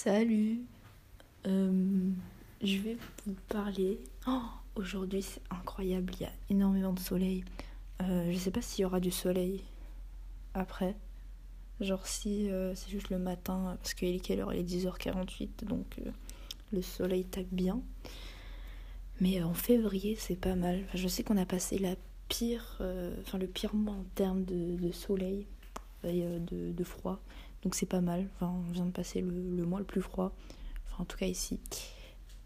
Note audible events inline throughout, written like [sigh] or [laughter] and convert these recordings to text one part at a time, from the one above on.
Salut. Euh, je vais vous parler. Oh, Aujourd'hui, c'est incroyable. Il y a énormément de soleil. Euh, je sais pas s'il y aura du soleil après. Genre si euh, c'est juste le matin, parce qu'il est quelle heure? Il est 10h48, donc euh, le soleil tape bien. Mais en février, c'est pas mal. Je sais qu'on a passé le pire mois en termes de, soleil et de froid. Donc c'est pas mal. Enfin, on vient de passer le, mois le plus froid. Enfin, en tout cas ici.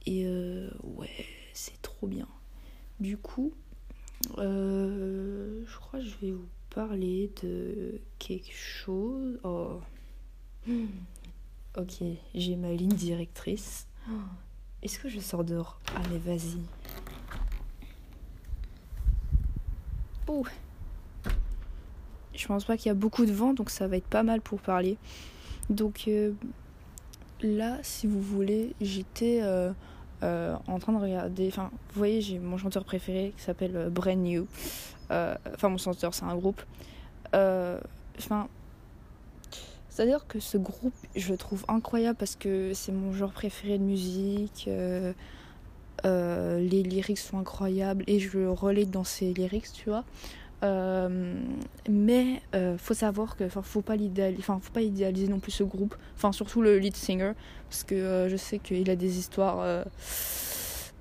Et euh, ouais, c'est trop bien. Du coup, euh, je crois que je vais vous parler de quelque chose. Oh. Ok, j'ai ma ligne directrice. Est-ce que je sors dehors? Mais vas-y. Je pense pas qu'il y a beaucoup de vent, donc ça va être pas mal pour parler. Donc euh, là, si vous voulez, j'étais euh, euh, en train de regarder. Enfin, vous voyez, j'ai mon chanteur préféré qui s'appelle Brand New. Enfin, mon chanteur, c'est un groupe. Enfin, c'est-à-dire que ce groupe, je le trouve incroyable parce que c'est mon genre préféré de musique. les lyrics sont incroyables et je le relate dans ses lyrics, tu vois. Euh, mais euh, faut savoir que enfin faut pas faut pas idéaliser non plus ce groupe. Enfin surtout le lead singer parce que euh, je sais qu'il a des histoires euh,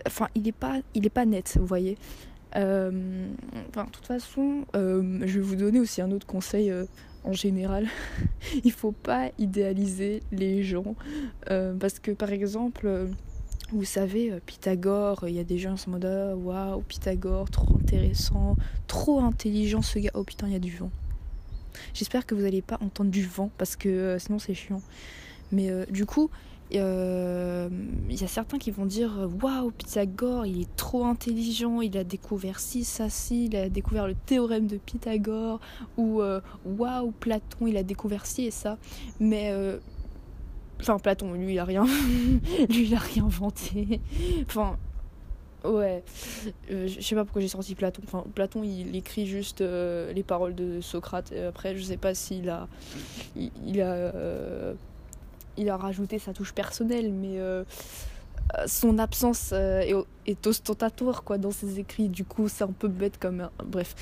enfin il est pas il est pas net vous voyez. Enfin de toute façon je vais vous donner aussi un autre conseil en général. [laughs] Il faut pas idéaliser les gens parce que par exemple vous savez, euh, Pythagore, il y a des gens en ce mode waouh, Pythagore, trop intéressant, trop intelligent ce gars. Oh putain, il y a du vent. J'espère que vous n'allez pas entendre du vent parce que euh, sinon c'est chiant. Mais euh, du coup, euh, il y a certains qui vont dire waouh, Pythagore, il est trop intelligent, il a découvert ci, ça, ci, il a découvert le théorème de Pythagore, ou euh, waouh, Platon, il a découvert ci et ça. Mais euh, Enfin, Platon, lui, il a rien. [laughs] lui, il a rien inventé. Enfin, ouais. Euh, je sais pas pourquoi j'ai sorti Platon. Enfin, Platon, il écrit juste euh, les paroles de Socrate. Et après, je sais pas s'il a. Il, a. euh, il a rajouté sa touche personnelle, mais. son absence est, est ostentatoire quoi dans ses écrits du coup c'est un peu bête comme bref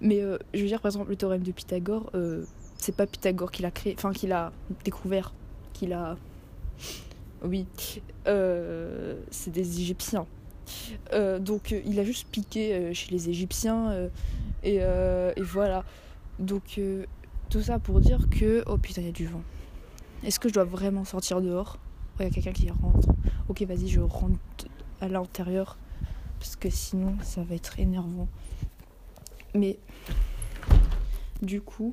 mais je veux dire par exemple le théorème de Pythagore c'est pas Pythagore qui l'a créé enfin qui l'a découvert qu'il a. Oui, euh, c'est des Égyptiens. Euh, donc euh, il a juste piqué chez les Égyptiens et, voilà. Donc tout ça pour dire que oh putain il y a du vent. Est-ce que je dois vraiment sortir dehors? Il y a quelqu'un qui rentre. Ok vas-y je rentre à l'intérieur parce que sinon ça va être énervant. Mais du coup.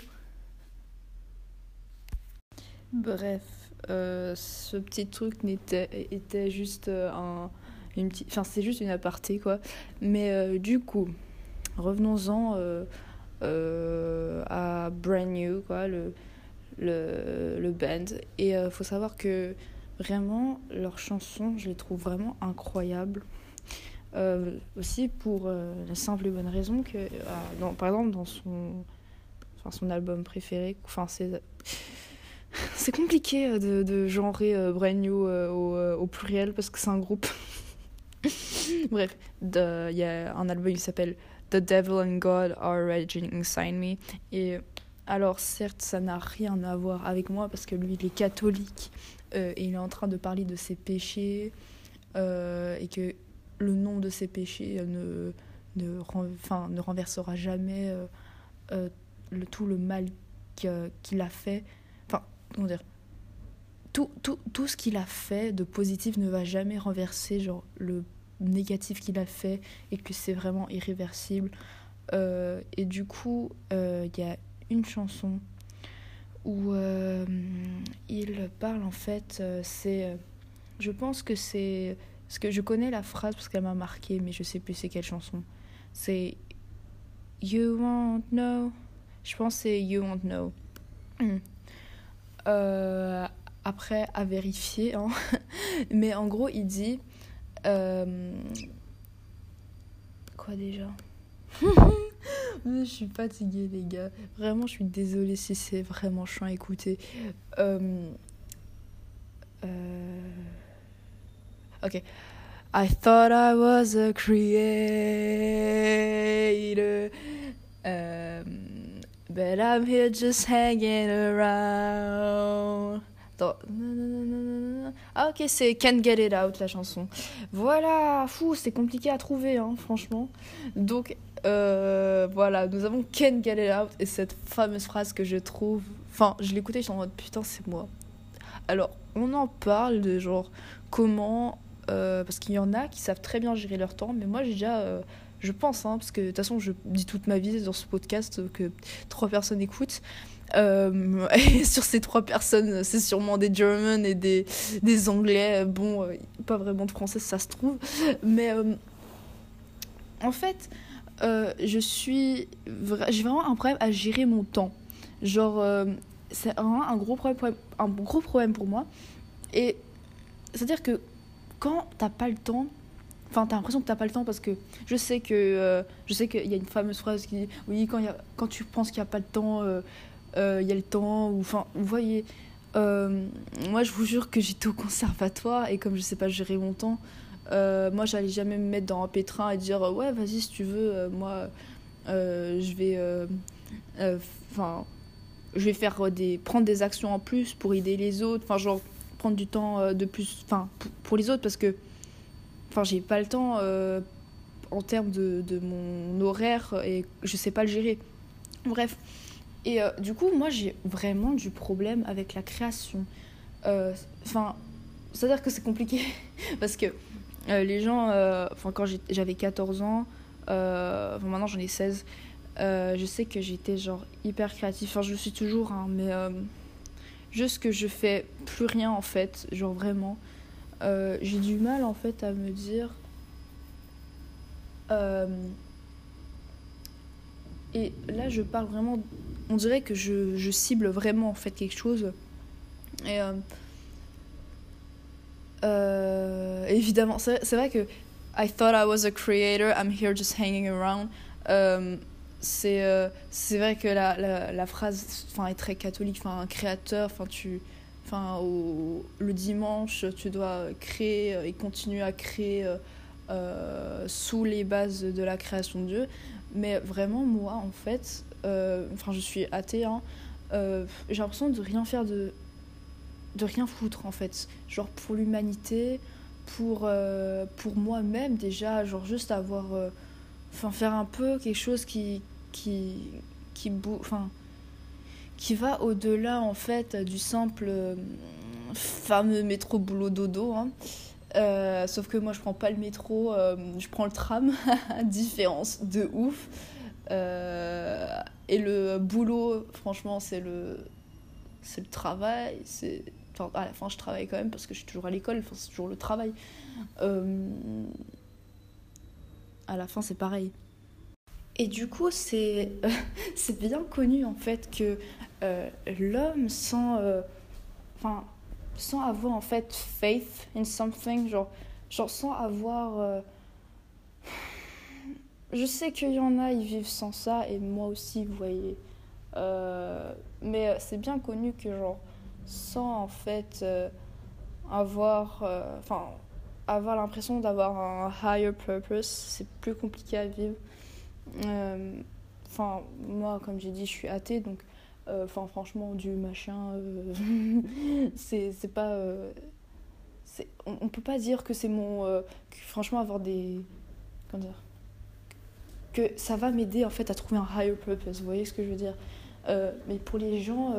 Bref, ce petit truc n'était était juste euh, un une petite enfin c'est juste une aparté quoi. Mais euh, du coup revenons-en euh, euh, à Brand New quoi le le, le band. Et euh, faut savoir que vraiment leurs chansons je les trouve vraiment incroyables. Euh, aussi pour euh, la simple et bonne raison que euh, par exemple dans son enfin son album préféré enfin c'est [laughs] c'est compliqué euh, de, de genrer euh, Brand New euh, au, euh, au pluriel parce que c'est un groupe. [laughs] Bref, il y a un album qui s'appelle The Devil and God Are Raging Inside Me. Et alors, certes, ça n'a rien à voir avec moi parce que lui, il est catholique et il est en train de parler de ses péchés et que le nom de ses péchés ne, ne, ne renversera jamais le, tout le mal qu'il a fait. Tout, tout, tout ce qu'il a fait de positif ne va jamais renverser genre le négatif qu'il a fait et que c'est vraiment irréversible. Euh, et du coup euh, il y a une chanson où euh, il parle en fait c'est je pense que c'est parce que je connais la phrase parce qu'elle m'a marqué mais je sais plus c'est quelle chanson. C'est you won't know. Je pense c'est you won't know. Hmm. Euh, après à vérifier hein. [laughs] mais en gros il dit euh, quoi déjà? [laughs] Je suis fatiguée les gars vraiment je suis désolée si c'est vraiment chiant à écouter euh, Ok. I thought I was a creator. But I'm here just hanging around. Ah ok, c'est Can't Get It Out la chanson. Voilà, fou, c'est compliqué à trouver, hein, franchement. Donc euh, voilà, nous avons Can't Get It Out et cette fameuse phrase que je trouve... Enfin, je l'écoutais, je suis en mode putain, c'est moi. Alors, on en parle de genre comment... Euh, parce qu'il y en a qui savent très bien gérer leur temps, mais moi j'ai déjà... Euh, je pense, hein, parce que de toute façon je dis toute ma vie dans ce podcast que trois personnes écoutent. Euh, [laughs] et sur ces trois personnes, c'est sûrement des German et des, Anglais. Bon, pas vraiment de français, ça se trouve. Mais en fait, je suis. J'ai vraiment un problème à gérer mon temps. Genre, c'est un, un, gros problème, un gros problème pour moi. Et c'est-à-dire que quand t'as pas le temps, enfin t'as l'impression que t'as pas le temps parce que je sais que euh, je sais qu'il y a une fameuse phrase qui dit oui quand, y quand tu penses qu'il n'y a pas le temps, euh, euh, il y a le temps. Enfin, vous voyez, moi je vous jure que j'étais au conservatoire et comme je sais pas gérer mon temps, moi j'allais jamais me mettre dans un pétrin et dire ouais vas-y si tu veux, moi je vais, enfin je vais faire des prendre des actions en plus pour aider les autres enfin genre prendre du temps de plus enfin pour les autres parce que enfin j'ai pas le temps euh, en termes de, mon horaire et je sais pas le gérer bref et euh, du coup moi j'ai vraiment du problème avec la création enfin c'est à dire que c'est compliqué [laughs] parce que les gens enfin quand j'avais 14 ans enfin maintenant j'en ai 16 euh, je sais que j'étais genre hyper créative. Enfin, je le suis toujours, hein, mais euh, juste que je fais plus rien en fait. Genre vraiment. Euh, j'ai du mal en fait à me dire. Et là, je parle vraiment. On dirait que je, je cible vraiment en fait quelque chose. Et. évidemment, c'est vrai que I thought I was a creator, I'm here just hanging around c'est euh, vrai que la, la, la phrase est très catholique un créateur enfin tu enfin le dimanche tu dois créer et continuer à créer euh, sous les bases de la création de Dieu. Mais vraiment moi en fait euh, enfin je suis athée hein, j'ai l'impression de rien faire de de rien foutre en fait. Genre pour l'humanité pour pour moi-même déjà genre juste avoir enfin faire un peu quelque chose qui qui qui enfin qui va au-delà en fait du simple euh, fameux métro boulot dodo hein. euh, sauf que moi je prends pas le métro euh, je prends le tram. [laughs] Différence de ouf. Et le boulot franchement c'est le c'est le travail c'est à la fin je travaille quand même parce que je suis toujours à l'école enfin, c'est toujours le travail. À la fin c'est pareil et du coup, [laughs] c'est bien connu en fait que euh, l'homme sans, euh, sans avoir en fait faith in something, genre, genre sans avoir. Euh, je sais qu'il y en a, ils vivent sans ça, et moi aussi, vous voyez. mais c'est bien connu que, genre, sans en fait avoir. Enfin, avoir l'impression d'avoir un higher purpose, c'est plus compliqué à vivre. Euh, enfin, moi, comme j'ai dit, je suis athée, donc euh, enfin franchement du machin euh, [laughs] c'est pas on, on, peut pas dire que c'est mon franchement avoir des comment dire que ça va m'aider en fait à trouver un higher purpose vous voyez ce que je veux dire? Mais pour les gens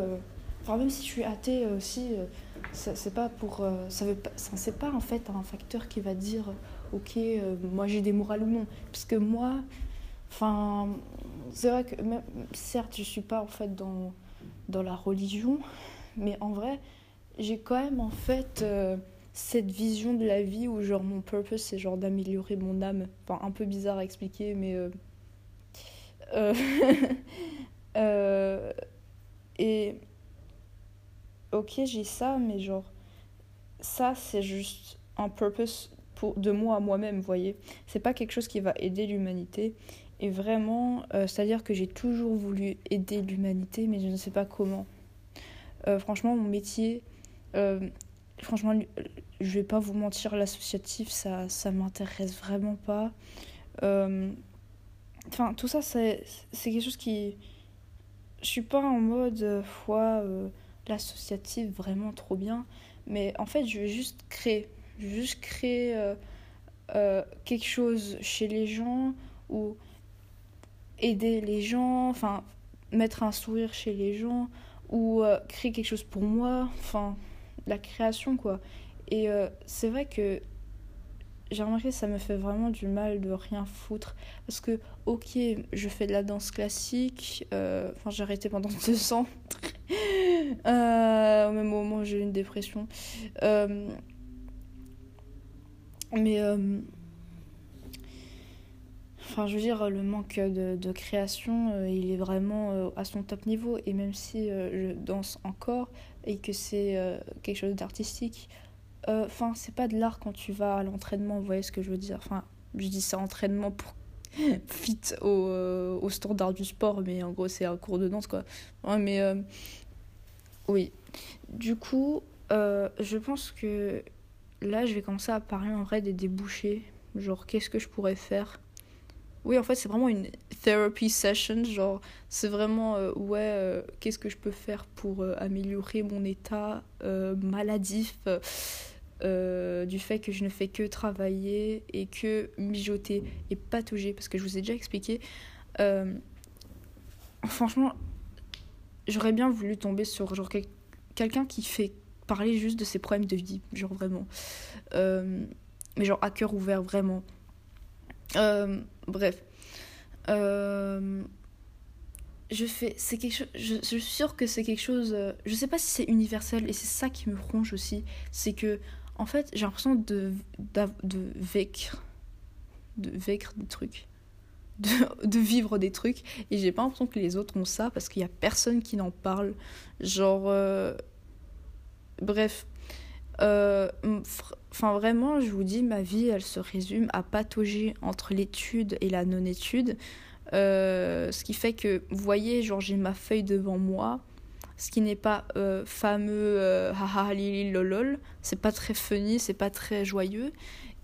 même si je suis athée aussi c'est pas pour ça veut pas c'est pas en fait un facteur qui va dire ok moi j'ai des morales ou non. Parce que moi Enfin, c'est vrai que même, certes, je suis pas en fait dans, dans la religion, mais en vrai, j'ai quand même en fait euh, cette vision de la vie où genre mon purpose c'est genre d'améliorer mon âme. Enfin, un peu bizarre à expliquer, mais. Euh, euh, [laughs] et. Ok, j'ai ça, mais genre. Ça, c'est juste un purpose pour, de moi à moi-même, voyez. C'est pas quelque chose qui va aider l'humanité. Et vraiment, euh, c'est-à-dire que j'ai toujours voulu aider l'humanité, mais je ne sais pas comment. Euh, franchement, mon métier, euh, franchement, je vais pas vous mentir, l'associatif, ça, ça m'intéresse vraiment pas. Enfin, tout ça, c'est quelque chose qui. Je suis pas en mode, foi, l'associatif vraiment trop bien. Mais en fait, je vais juste créer. Je vais juste créer quelque chose chez les gens ou aider les gens, enfin, mettre un sourire chez les gens ou créer quelque chose pour moi. Enfin, la création, quoi. Et euh, c'est vrai que j'ai remarqué que ça me fait vraiment du mal de rien foutre. Parce que, ok, je fais de la danse classique. Euh, enfin, j'ai arrêté pendant [laughs] deux ans. [laughs] euh, au même moment, j'ai eu une dépression. Euh, mais. Enfin, je veux dire, le manque de, de création, il est vraiment à son top niveau. Et même si je danse encore et que c'est quelque chose d'artistique, euh, enfin, c'est pas de l'art quand tu vas à l'entraînement, vous voyez ce que je veux dire. Enfin, je dis ça entraînement pour [laughs] fit au, euh, au standard du sport, mais en gros, c'est un cours de danse, quoi. Ouais, mais euh, oui. Du coup, je pense que là, je vais commencer à parler en vrai des débouchés. Genre, qu'est-ce que je pourrais faire? Oui, en fait, c'est vraiment une therapy session. Genre, c'est vraiment, ouais, qu'est-ce que je peux faire pour améliorer mon état maladif euh, du fait que je ne fais que travailler et que mijoter et patauger, parce que je vous ai déjà expliqué. Euh, franchement, j'aurais bien voulu tomber sur genre quelqu'un qui fait parler juste de ses problèmes de vie, genre vraiment. Euh, mais genre à cœur ouvert, vraiment. Bref. chose. Je, suis sûre que c'est quelque chose. je sais pas si c'est universel et c'est ça qui me ronge aussi. C'est que en fait, j'ai l'impression de, de, vaincre, de vaincre des trucs, [laughs] de, vivre des trucs, et j'ai pas l'impression que les autres ont ça parce qu'il y a personne qui n'en parle. Genre, euh, bref. Euh, enfin, vraiment, je vous dis, ma vie, elle se résume à patauger entre l'étude et la non-étude. Euh, ce qui fait que, vous voyez, genre, j'ai ma feuille devant moi ce qui n'est pas euh, fameux euh, haha lili lolol, c'est pas très funny, c'est pas très joyeux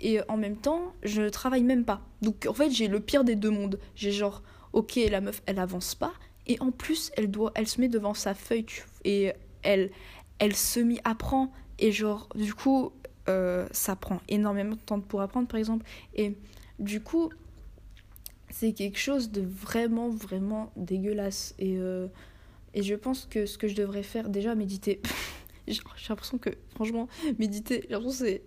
et en même temps, je travaille même pas. Donc en fait, j'ai le pire des deux mondes. J'ai genre OK, la meuf, elle avance pas et en plus, elle doit elle se met devant sa feuille et elle elle semi apprend et genre du coup euh, ça prend énormément de temps pour apprendre par exemple et du coup c'est quelque chose de vraiment vraiment dégueulasse et et je pense que ce que je devrais faire, déjà, méditer. [laughs] j'ai l'impression que, franchement, méditer, j'ai l'impression que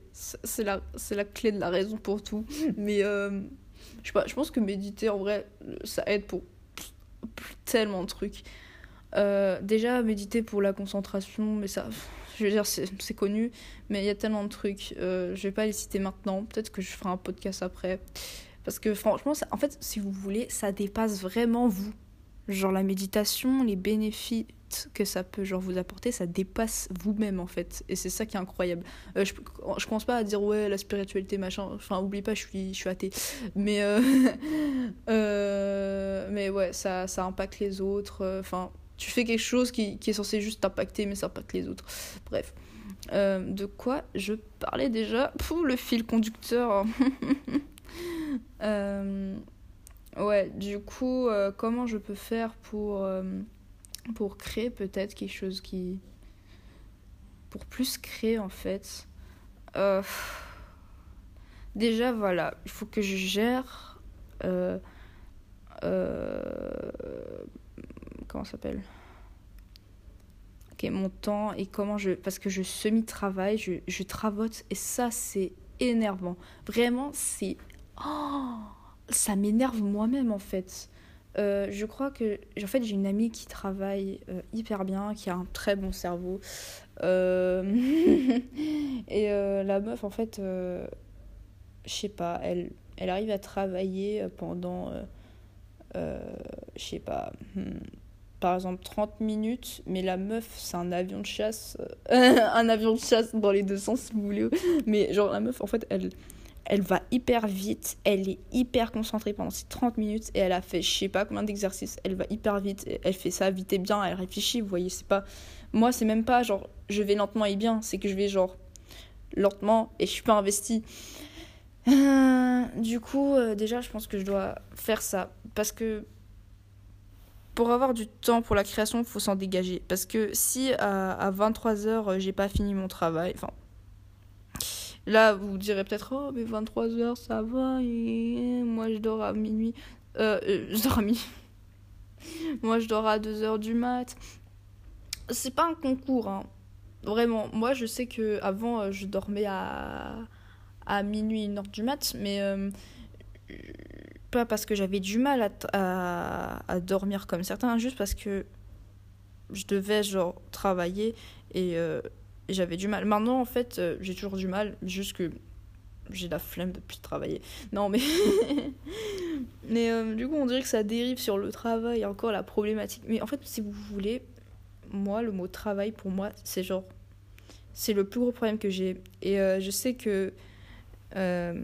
c'est la, la clé de la raison pour tout. Mais euh, je sais pas, je pense que méditer, en vrai, ça aide pour tellement de trucs. Euh, déjà, méditer pour la concentration, mais ça, je veux dire, c'est connu, mais il y a tellement de trucs. Euh, je vais pas les citer maintenant, peut-être que je ferai un podcast après. Parce que franchement, en fait, si vous voulez, ça dépasse vraiment vous genre la méditation, les bénéfices que ça peut genre vous apporter, ça dépasse vous-même en fait. Et c'est ça qui est incroyable. Euh, je, je pense pas à dire ouais la spiritualité machin. Enfin oublie pas, je suis je suis athée. Mais euh, [laughs] euh, mais ouais ça ça impacte les autres. Enfin tu fais quelque chose qui, est censé juste t'impacter mais ça impacte les autres. Bref. de quoi je parlais déjà? Pour le fil conducteur. [laughs] euh, Ouais, du coup, euh, comment je peux faire pour, euh, pour créer peut-être quelque chose qui. Pour plus créer en fait? Euh, déjà, voilà, il faut que je gère. Comment s'appelle Ok, mon temps et comment je. Parce que je semi-travaille, je, je travaute et ça, c'est énervant. Vraiment, c'est. Oh ça m'énerve moi-même en fait. Euh, je crois que en fait j'ai une amie qui travaille euh, hyper bien, qui a un très bon cerveau. Euh, [laughs] et la meuf en fait, je sais pas, elle, elle arrive à travailler pendant, je sais pas, hmm, par exemple 30 minutes, mais la meuf c'est un avion de chasse, [laughs] un avion de chasse dans les deux sens si vous voulez. Mais genre la meuf en fait elle elle va hyper vite, elle est hyper concentrée pendant ces 30 minutes et elle a fait je sais pas combien d'exercices, elle va hyper vite, elle fait ça vite et bien, elle réfléchit, vous voyez, c'est pas moi c'est même pas genre je vais lentement et bien, c'est que je vais genre lentement et je suis pas investie. Euh, du coup, euh, déjà, je pense que je dois faire ça. Parce que pour avoir du temps pour la création, il faut s'en dégager. Parce que si à, à 23h, j'ai pas fini mon travail, enfin. Là, vous direz peut-être, oh, mais 23h, ça va, moi je dors à minuit. Euh, je à minuit. [laughs] moi je dors à 2h du mat. C'est pas un concours, hein. Vraiment, moi je sais que avant je dormais à à minuit, une heure du mat, mais euh, pas parce que j'avais du mal à, à, dormir comme certains, juste parce que je devais genre travailler et, euh, j'avais du mal. Maintenant, en fait, euh, j'ai toujours du mal, juste que j'ai la flemme depuis travailler. Non, mais. [laughs] mais du coup, on dirait que ça dérive sur le travail, encore la problématique. Mais en fait, si vous voulez, moi, le mot travail, pour moi, c'est genre. C'est le plus gros problème que j'ai. Et je sais que euh,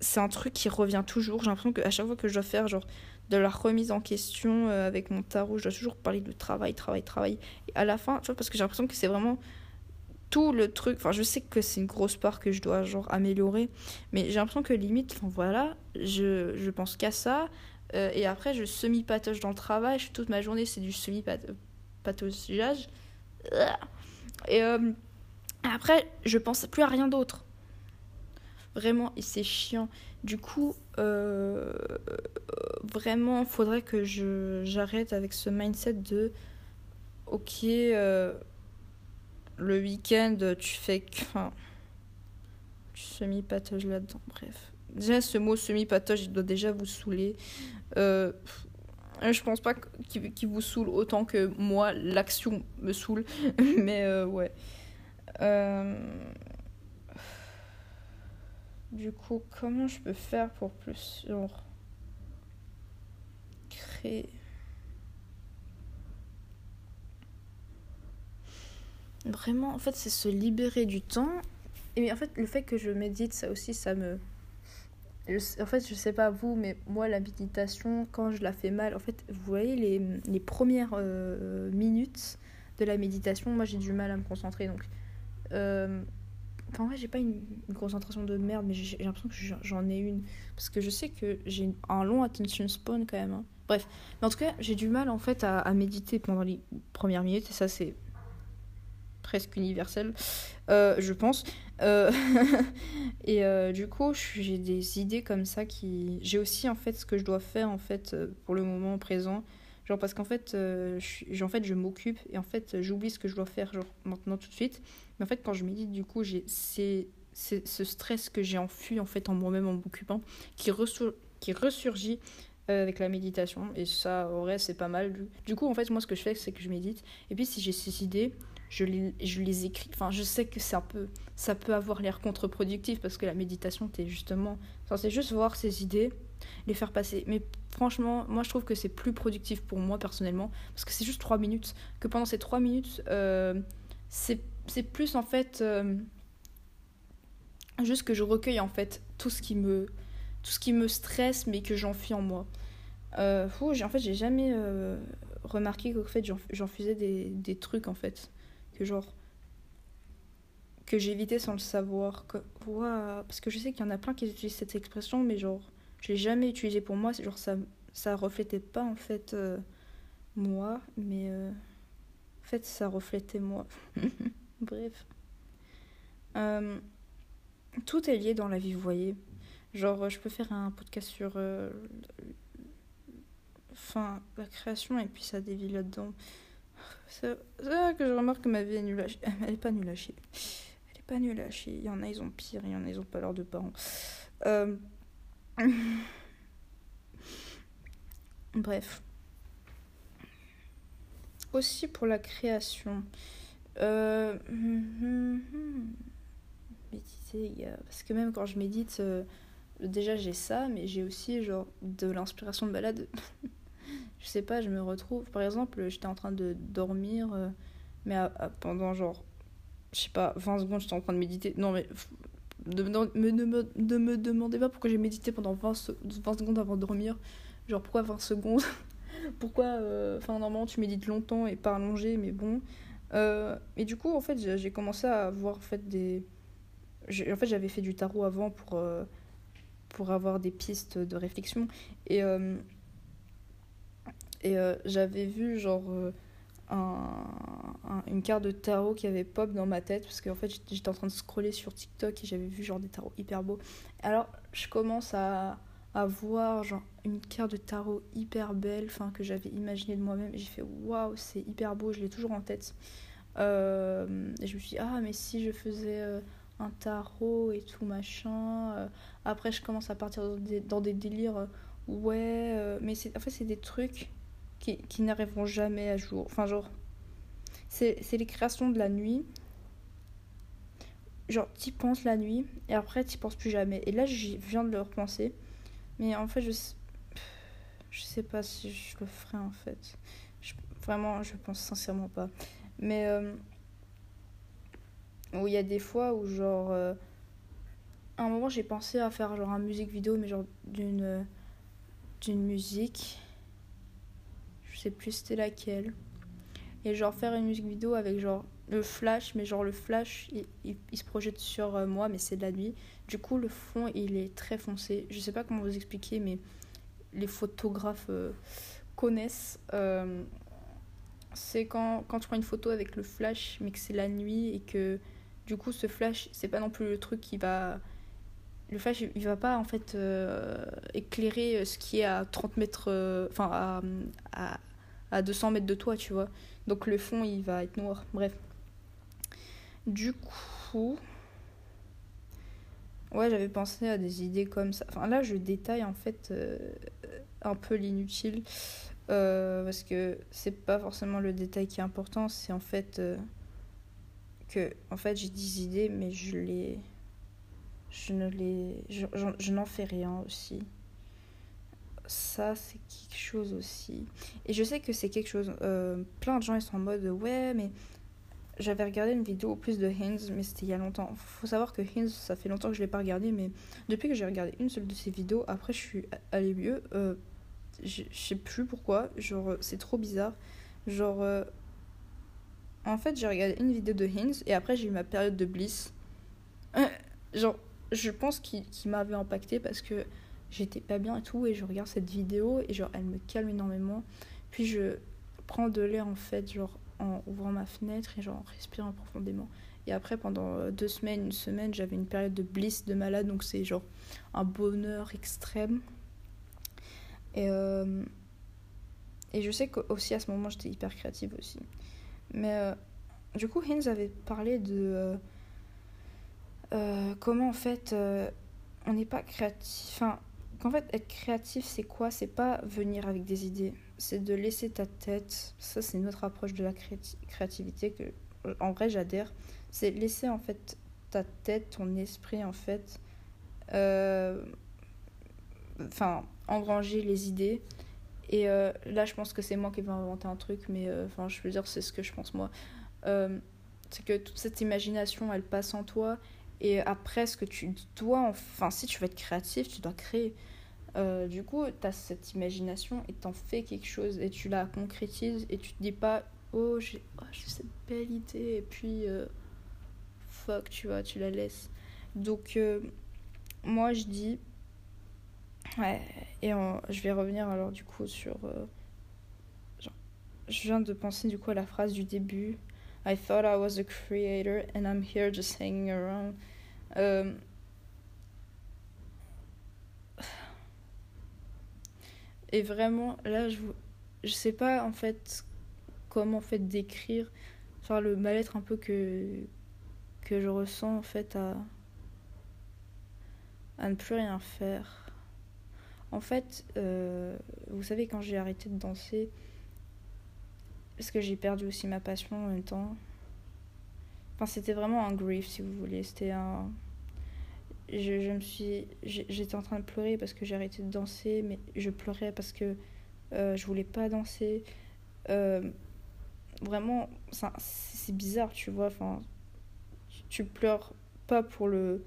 c'est un truc qui revient toujours. J'ai l'impression qu'à chaque fois que je dois faire genre de la remise en question euh, avec mon tarot, je dois toujours parler de travail, travail, travail. Et à la fin, tu vois, parce que j'ai l'impression que c'est vraiment tout le truc. Enfin, je sais que c'est une grosse part que je dois genre améliorer, mais j'ai l'impression que limite, voilà, je, je pense qu'à ça. Euh, et après, je semi-patoche dans le travail. toute ma journée, c'est du semi-patochage. Et après, je pense plus à rien d'autre. Vraiment, et c'est chiant. Du coup, euh, vraiment, faudrait que je, j'arrête avec ce mindset de ok, euh, le week-end, tu fais. Enfin, tu semi-patoges là-dedans. Bref. Déjà, ce mot semi-patoge, il doit déjà vous saouler. Euh, je pense pas qu'il vous saoule autant que moi, l'action me saoule. [laughs] Mais euh, ouais. Euh, du coup, comment je peux faire pour plus créer? Vraiment, en fait, c'est se libérer du temps. Et en fait, le fait que je médite, ça aussi, ça me. En fait, je sais pas vous, mais moi, la méditation, quand je la fais mal, en fait, vous voyez les, les premières euh, minutes de la méditation, moi, j'ai du mal à me concentrer. Donc, euh, Enfin, vrai, j'ai pas une, concentration de merde, mais j'ai l'impression que j'en ai une. Parce que je sais que j'ai un long attention span quand même. Hein. Bref. Mais en tout cas, j'ai du mal en fait à, méditer pendant les premières minutes. Et ça, c'est presque universel, euh, je pense. Euh, [laughs] et euh, du coup, j'ai des idées comme ça qui. J'ai aussi en fait ce que je dois faire en fait pour le moment présent. Genre parce qu'en fait, je, en fait, je m'occupe et en fait, j'oublie ce que je dois faire genre maintenant tout de suite. Mais en fait, quand je médite, du coup, j'ai c'est ce stress que j'ai enfui en fait en moi-même en m'occupant qui, qui ressurgit euh, avec la méditation. Et ça, en vrai, c'est pas mal. Du coup, en fait, moi, ce que je fais, c'est que je médite. Et puis, si j'ai ces idées, je les, je les écris. Enfin, je sais que c'est un ça peut avoir l'air contre-productif parce que la méditation, t'es justement. Enfin, c'est juste voir ces idées, les faire passer. Mais franchement, moi, je trouve que c'est plus productif pour moi personnellement parce que c'est juste trois minutes. Que pendant ces trois minutes, euh, c'est plus en fait euh, juste que je recueille en fait tout ce qui me tout ce qui me stresse mais que j'enfuis en moi. Euh, en fait, j'ai jamais euh, remarqué qu'en fait j'en faisais des, des, trucs en fait que genre que j'évitais sans le savoir. Que, parce que je sais qu'il y en a plein qui utilisent cette expression mais genre jamais utilisé pour moi, genre ça ça reflétait pas en fait euh, moi mais en fait ça reflétait moi. [laughs] Bref. Euh, tout est lié dans la vie, vous voyez. Genre, je peux faire un podcast sur euh, enfin, la création et puis ça dévie là-dedans. C'est là que je remarque que ma vie est nulle à chier. Elle est pas nulle à chier. Elle est pas nulle à chier. Il y en a, ils ont pire. Il y en a, ils ont pas l'air de parents. Euh... [laughs] Bref. Aussi pour la création. Euh... [laughs] Méditer, parce que même quand je médite, euh, déjà j'ai ça, mais j'ai aussi genre de l'inspiration de balade. [laughs] je sais pas, je me retrouve. Par exemple, j'étais en train de dormir, euh, mais pendant genre, je sais pas, 20 secondes, j'étais en train de méditer. Non, mais ne me, me, me demandez pas pourquoi j'ai médité pendant 20, 20, secondes avant de dormir. Genre, pourquoi 20 secondes? Pourquoi. Euh, enfin, normalement, tu médites longtemps et pas allongé, mais bon. Euh, et du coup, en fait, j'ai commencé à voir en fait, des. en fait, j'avais fait du tarot avant pour, pour avoir des pistes de réflexion. Et, et j'avais vu, genre un, une carte de tarot qui avait pop dans ma tête parce qu'en fait j'étais en train de scroller sur TikTok et j'avais vu genre des tarots hyper beaux. Alors je commence à, à voir genre une carte de tarot hyper belle, enfin que j'avais imaginé de moi-même et j'ai fait waouh c'est hyper beau, je l'ai toujours en tête. Euh, et je me suis dit ah mais si je faisais euh, un tarot et tout machin. Euh. après je commence à partir dans des, dans des délires ouais mais c'est en fait c'est des trucs qui, n'arriveront jamais à jour. Enfin, genre, c'est les créations de la nuit. Genre, t'y penses la nuit et après, t'y penses plus jamais. Et là, je viens de le repenser. Mais en fait, je, je sais pas si je le ferai en fait. vraiment, je pense sincèrement pas. Mais euh, où il y a des fois où, genre, euh, à un moment, j'ai pensé à faire genre un musique vidéo, mais genre d'une d'une musique je sais plus c'était laquelle. Et genre faire une musique vidéo avec genre le flash, mais genre le flash il, il, se projette sur euh, moi, mais c'est de la nuit. Du coup, le fond il est très foncé. Je sais pas comment vous expliquer, mais les photographes euh, connaissent. Euh, c'est quand, quand tu prends une photo avec le flash, mais que c'est la nuit et que du coup, ce flash, c'est pas non plus le truc qui va le flash il va pas en fait éclairer ce qui est à 30 mètres enfin à, à, à 200 mètres de toi, tu vois. Donc le fond, il va être noir. Bref. Du coup... Ouais, j'avais pensé à des idées comme ça. Enfin, là, je détaille en fait euh, un peu l'inutile. Euh, parce que c'est pas forcément le détail qui est important, c'est en fait euh, que en fait j'ai des idées, mais je les. Je ne les. je n'en fais rien aussi ça c'est quelque chose aussi. Et je sais que c'est quelque chose. Euh, plein de gens ils sont en mode ouais, mais j'avais regardé une vidéo plus de Hinz, mais c'était il y a longtemps. Faut savoir que Hinz, ça fait longtemps que je l'ai pas regardé, mais depuis que j'ai regardé une seule de ses vidéos, après je suis allée mieux. Euh, je sais plus pourquoi, genre c'est trop bizarre. Genre. Euh, en fait, j'ai regardé une vidéo de Hinz et après j'ai eu ma période de bliss. genre, je pense qu'il m'avait impacté parce que j'étais pas bien et tout, et je regarde cette vidéo, et genre, elle me calme énormément. Puis je prends de l'air, en fait, genre, en ouvrant ma fenêtre, et genre, en respirant profondément. Et après, pendant euh, deux semaines, une semaine, j'avais une période de bliss de malade, donc c'est genre un bonheur extrême. Et, euh, et je sais qu'aussi à ce moment, j'étais hyper créative aussi. Mais euh, du coup, Hinz avait parlé de comment en fait on n'est pas créatif. Enfin, qu'en fait, être créatif, c'est quoi? C'est pas venir avec des idées, c'est de laisser ta tête. Ça, c'est notre approche de la créativité que, en vrai, j'adhère. C'est laisser en fait ta tête, ton esprit, en fait, euh, engranger les idées. Et euh, là, je pense que c'est moi qui vais inventer un truc, mais euh, je veux dire, c'est ce que je pense moi. c'est que toute cette imagination, elle passe en toi et après, ce que tu dois, enfin, si tu veux être créatif, tu dois créer. Euh, du coup, tu as cette imagination et t'en fais quelque chose et tu la concrétises et tu te dis pas, oh, j'ai oh, cette belle idée et puis, euh, fuck, tu vois, tu la laisses. Donc, euh, moi, je dis, ouais, et je vais revenir alors du coup sur. Genre, je viens de penser du coup à la phrase du début I thought I was a creator and I'm here just hanging around. Euh, [sighs] et vraiment, là, je, je sais pas en fait comment en fait décrire, le mal-être un peu que que je ressens en fait à à ne plus rien faire. En fait, euh, vous savez quand j'ai arrêté de danser, parce que j'ai perdu aussi ma passion en même temps. Enfin, c'était vraiment un grief, si vous voulez. C'était un. Je, me suis. J'étais en train de pleurer parce que j'ai arrêté de danser, mais je pleurais parce que euh, je voulais pas danser. Euh, vraiment, c'est bizarre, tu vois. Enfin, tu pleures pas pour le.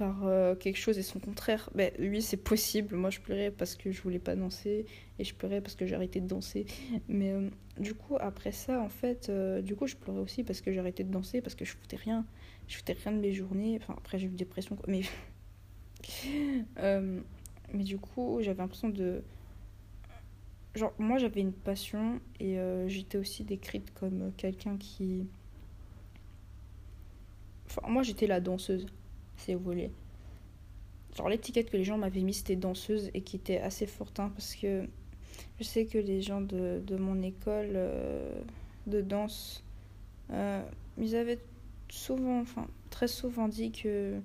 Par euh, quelque chose et son contraire. Ben, lui, c'est possible. Moi, je pleurais parce que je voulais pas danser et je pleurais parce que j'ai arrêté de danser. Mais euh, du coup, après ça, en fait, euh, du coup, je pleurais aussi parce que j'ai arrêté de danser, parce que je foutais rien. Je foutais rien de mes journées. Enfin, après, j'ai eu une dépression. Mais, [laughs] mais du coup, j'avais l'impression de. Genre, moi, j'avais une passion et j'étais aussi décrite comme quelqu'un qui. Enfin, moi, j'étais la danseuse si vous voulez. Genre l'étiquette que les gens m'avaient mis c'était danseuse et qui était assez forte hein, parce que je sais que les gens de, mon école euh, de danse, euh, ils avaient souvent, enfin très souvent dit que,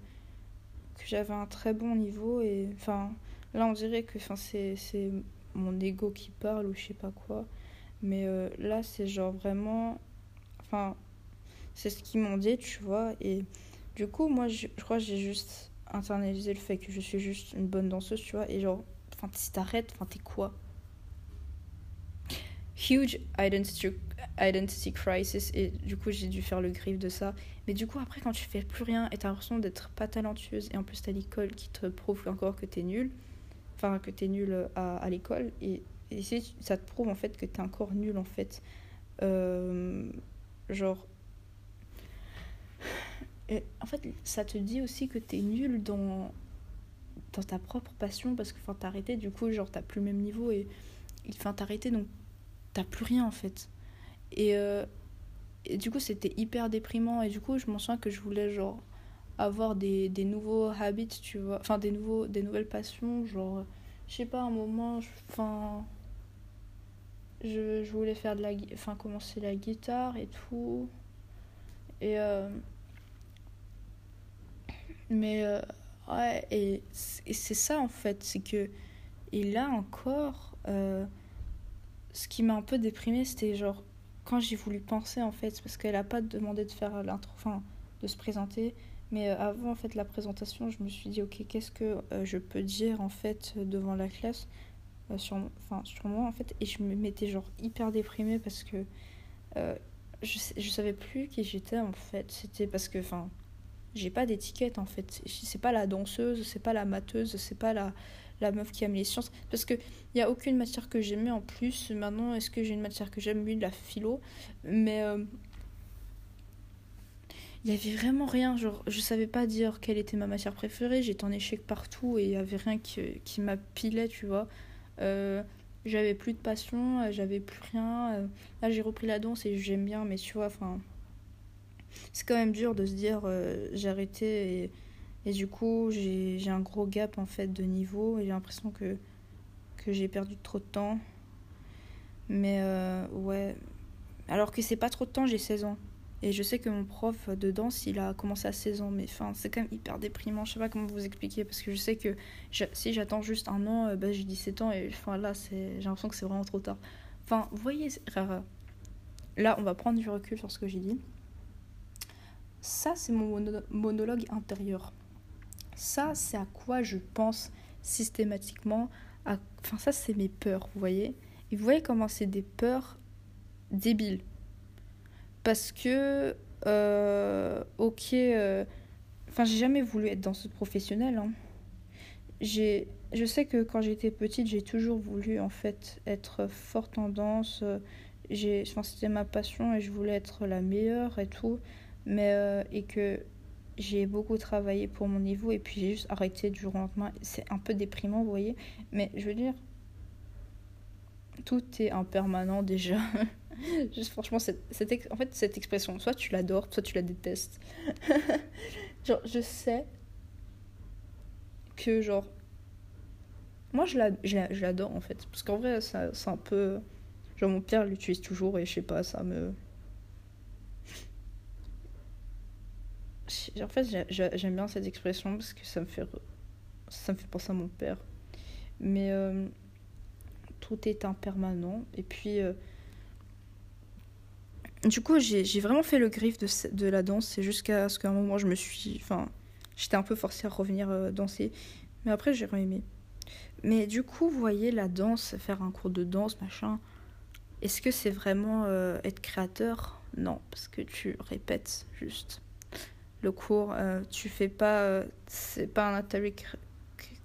j'avais un très bon niveau et enfin là on dirait que enfin c'est mon ego qui parle ou je sais pas quoi mais euh, là c'est genre vraiment enfin c'est ce qu'ils m'ont dit tu vois et du coup, moi, je, crois que j'ai juste internalisé le fait que je suis juste une bonne danseuse, tu vois. Et genre, enfin, si t'arrêtes, enfin, t'es quoi? Huge identity, identity crisis. Et du coup, j'ai dû faire le griffe de ça. Mais du coup, après, quand tu fais plus rien et t'as l'impression d'être pas talentueuse, et en plus, t'as l'école qui te prouve encore que t'es nulle, enfin, que t'es nulle à, à l'école, et, et ça te prouve en fait que t'es encore nulle, en fait. Euh, genre, et en fait, ça te dit aussi que t'es nul dans, dans ta propre passion parce que t'as arrêté, du coup, genre, t'as plus le même niveau et enfin, t'as arrêté donc t'as plus rien en fait. Et, euh, du coup, c'était hyper déprimant et du coup, je m'en souviens que je voulais, genre, avoir des, des nouveaux habits, tu vois, enfin, des, des nouvelles passions, genre, je sais pas, un moment, enfin. Je, je, voulais faire de la enfin commencer la guitare et tout et euh, mais euh, ouais, et, c'est ça en fait, c'est que. Et là encore, euh, ce qui m'a un peu déprimée, c'était genre quand j'ai voulu penser en fait, parce qu'elle a pas demandé de faire l'intro, enfin de se présenter, mais euh, avant en fait la présentation, je me suis dit ok, qu'est-ce que je peux dire en fait devant la classe sur, enfin, sur moi en fait, et je me mettais genre hyper déprimée parce que je, je savais plus qui j'étais en fait, c'était parce que enfin j'ai pas d'étiquette en fait. C'est pas la danseuse, c'est pas la mateuse, c'est pas la, la meuf qui aime les sciences. Parce qu'il n'y a aucune matière que j'aimais en plus. Maintenant, est-ce que j'ai une matière que j'aime? Oui, la philo. Mais il euh, y avait vraiment rien. Genre, je savais pas dire quelle était ma matière préférée. J'étais en échec partout et il y avait rien qui, qui m'appilait, tu vois. Euh, j'avais plus de passion, j'avais plus rien. Euh, là, j'ai repris la danse et j'aime bien, mais tu vois, enfin c'est quand même dur de se dire euh, j'ai arrêté et, du coup j'ai un gros gap en fait de niveau et j'ai l'impression que, que j'ai perdu trop de temps. Mais euh, ouais. Alors que c'est pas trop de temps, j'ai 16 ans. Et je sais que mon prof de danse, il a commencé à 16 ans, mais enfin, c'est quand même hyper déprimant. Je sais pas comment vous expliquer, parce que je sais que si j'attends juste un an, euh, bah, j'ai 17 ans, et enfin là, j'ai l'impression que c'est vraiment trop tard. Enfin, vous voyez, là, on va prendre du recul sur ce que j'ai dit. Ça, c'est mon monologue intérieur. Ça, c'est à quoi je pense systématiquement. Enfin, ça, c'est mes peurs, vous voyez Et vous voyez comment c'est des peurs débiles. Parce que, euh, ok, euh, enfin, j'ai jamais voulu être danseuse professionnelle. Hein. J'ai, je sais que quand j'étais petite, j'ai toujours voulu, en fait, être forte en danse. J'ai, enfin, c'était ma passion et je voulais être la meilleure et tout mais euh, et que j'ai beaucoup travaillé pour mon niveau et puis j'ai juste arrêté du jour au lendemain. C'est un peu déprimant, vous voyez, mais je veux dire, tout est impermanent [laughs] déjà. juste franchement, cette, cette, en fait, cette expression, soit tu l'adores, soit tu la détestes. [laughs] genre, je sais que, genre, moi je l'adore en fait, parce qu'en vrai, c'est un peu. Genre, mon père l'utilise toujours et je sais pas, ça me en fait, j'aime bien cette expression parce que ça me fait, ça me fait penser à mon père. Mais euh, tout est impermanent. Et puis, euh, du coup, j'ai vraiment fait le griffe de, de la danse. C'est jusqu'à ce qu'à un moment, je me suis. Enfin, j'étais un peu forcée à revenir euh, danser. Mais après, j'ai aimé. Mais du coup, vous voyez, la danse, faire un cours de danse, machin. Est-ce que c'est vraiment être créateur? Non, parce que tu répètes juste le cours. Euh, tu fais pas. Euh, c'est pas un atelier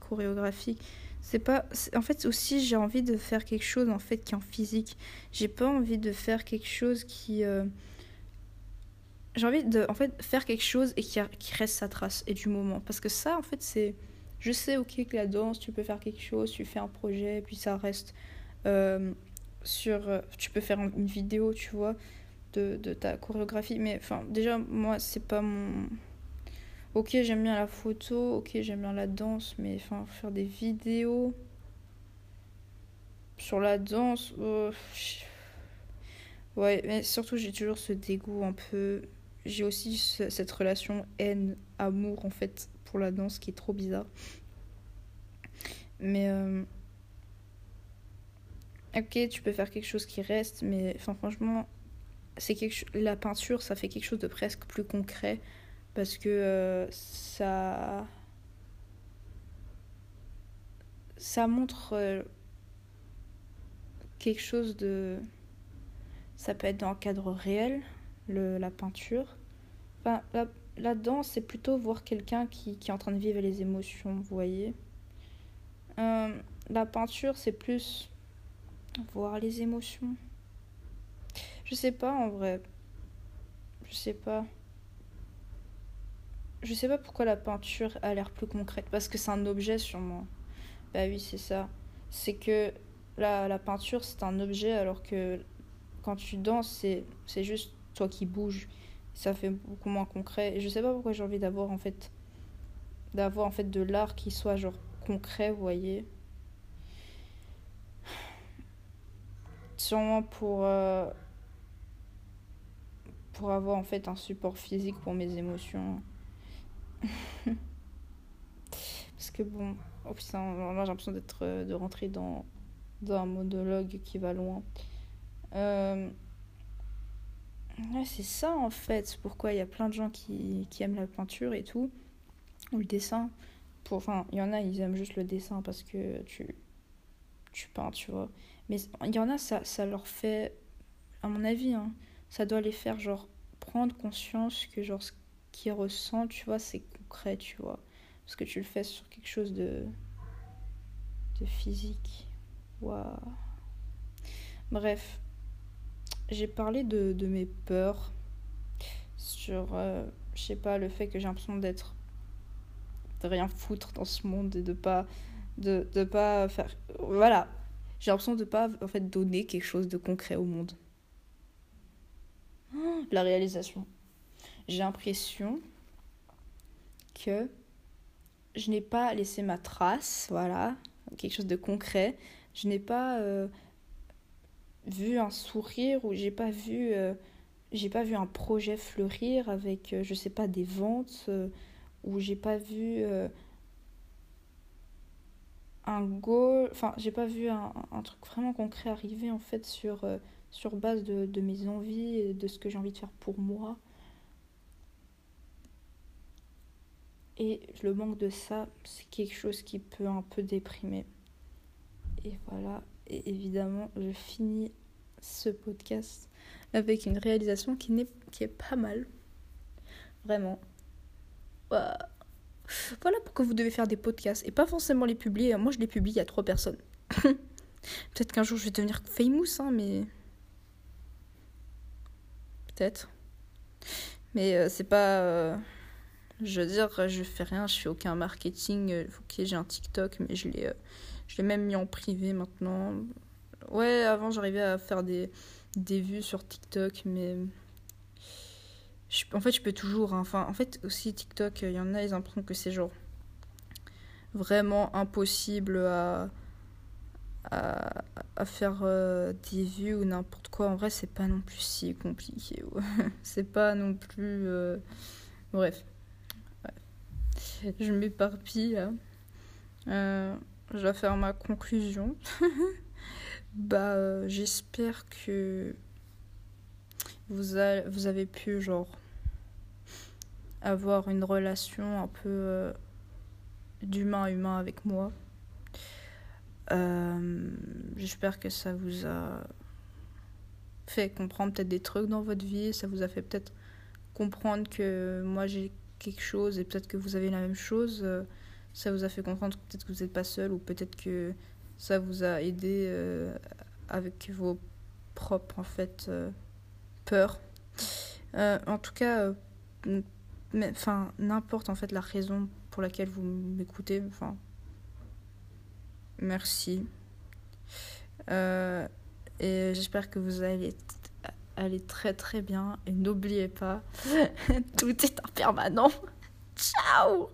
chorégraphique. C'est pas. En fait, aussi, j'ai envie de faire quelque chose en fait qui est en physique. J'ai pas envie de faire quelque chose qui. Euh, j'ai envie de en fait faire quelque chose et qui, qui reste sa trace et du moment. Parce que ça, en fait, c'est. Je sais, ok, que la danse, tu peux faire quelque chose, tu fais un projet, puis ça reste sur. Tu peux faire une vidéo, tu vois de, ta chorégraphie. Mais enfin, déjà, moi, c'est pas mon. Ok, j'aime bien la photo, ok, j'aime bien la danse, mais enfin, faire des vidéos sur la danse. Oh, ouais, mais surtout, j'ai toujours ce dégoût un peu. J'ai aussi cette relation haine-amour, en fait, pour la danse qui est trop bizarre. Mais. Euh, ok, tu peux faire quelque chose qui reste, mais enfin, franchement, c'est quelque la peinture ça fait quelque chose de presque plus concret parce que euh, ça ça montre euh, quelque chose de ça peut être dans un cadre réel le, la peinture. Enfin là, là-dedans c'est plutôt voir quelqu'un qui, qui, est en train de vivre les émotions vous voyez. Euh, la peinture c'est plus voir les émotions je sais pas en vrai. Je sais pas. Je sais pas pourquoi la peinture a l'air plus concrète. Parce que c'est un objet sûrement. Bah oui, c'est ça. C'est que la, la peinture, c'est un objet alors que quand tu danses, c'est, juste toi qui bouges. Ça fait beaucoup moins concret. Et je sais pas pourquoi j'ai envie d'avoir en fait d'avoir en fait de l'art qui soit genre concret, vous voyez. Sûrement pour euh, pour avoir en fait un support physique pour mes émotions. [laughs] Parce que bon, oh putain, j'ai l'impression d'être euh, de rentrer dans, dans un monologue qui va loin. Euh... Ouais, c'est ça en fait, pourquoi il y a plein de gens qui, qui aiment la peinture et tout, ou le dessin. Pour, enfin, il y en a, ils aiment juste le dessin parce que tu, tu peins, tu vois. Mais il y en a, ça, ça leur fait, à mon avis, hein, ça doit les faire genre prendre conscience que genre ce qu'ils ressentent, tu vois, c'est concret, tu vois. Parce que tu le fais sur quelque chose de, de physique. Waouh. Bref, j'ai parlé de, mes peurs sur, euh, je sais pas, le fait que j'ai l'impression d'être de rien foutre dans ce monde et de pas de, de pas faire voilà j'ai l'impression de pas en fait donner quelque chose de concret au monde la réalisation. J'ai l'impression que je n'ai pas laissé ma trace, voilà, quelque chose de concret. Je n'ai pas euh, vu un sourire ou j'ai pas vu euh, pas vu un projet fleurir avec euh, je sais pas des ventes ou j'ai pas vu un goal, enfin j'ai pas vu un, truc vraiment concret arriver en fait sur sur base de, mes envies et de ce que j'ai envie de faire pour moi. Et le manque de ça, c'est quelque chose qui peut un peu déprimer. Et voilà, et évidemment, je finis ce podcast avec une réalisation qui, qui est pas mal. Vraiment. Voilà pourquoi vous devez faire des podcasts et pas forcément les publier. Moi, je les publie à trois personnes. [laughs] Peut-être qu'un jour je vais devenir famous, hein, mais mais euh, c'est pas. Euh, je veux dire, je fais rien, je fais aucun marketing. Euh, ok, j'ai un TikTok, mais je l'ai, je l'ai même mis en privé maintenant. Ouais, avant j'arrivais à faire des, des vues sur TikTok, mais. en fait, je peux toujours. Hein, enfin, en fait, aussi TikTok, il y en a, ils impriment que c'est genre vraiment impossible à à, à faire euh, des vues ou n'importe quoi. En vrai, c'est pas non plus si compliqué. [laughs] c'est pas non plus. Euh, bref. Je m'éparpille. Euh, je vais faire ma conclusion. [laughs] bah, j'espère que vous, vous avez pu, genre, avoir une relation un peu d'humain à humain avec moi. Euh, j'espère que ça vous a fait comprendre peut-être des trucs dans votre vie, ça vous a fait peut-être comprendre que moi j'ai quelque chose et peut-être que vous avez la même chose, euh, ça vous a fait comprendre peut-être que vous n'êtes pas seul ou peut-être que ça vous a aidé euh, avec vos propres en fait peurs. en tout cas, enfin n'importe en fait la raison pour laquelle vous m'écoutez, merci. et j'espère que vous allez aller très très bien et n'oubliez pas, [laughs] tout est impermanent. Ciao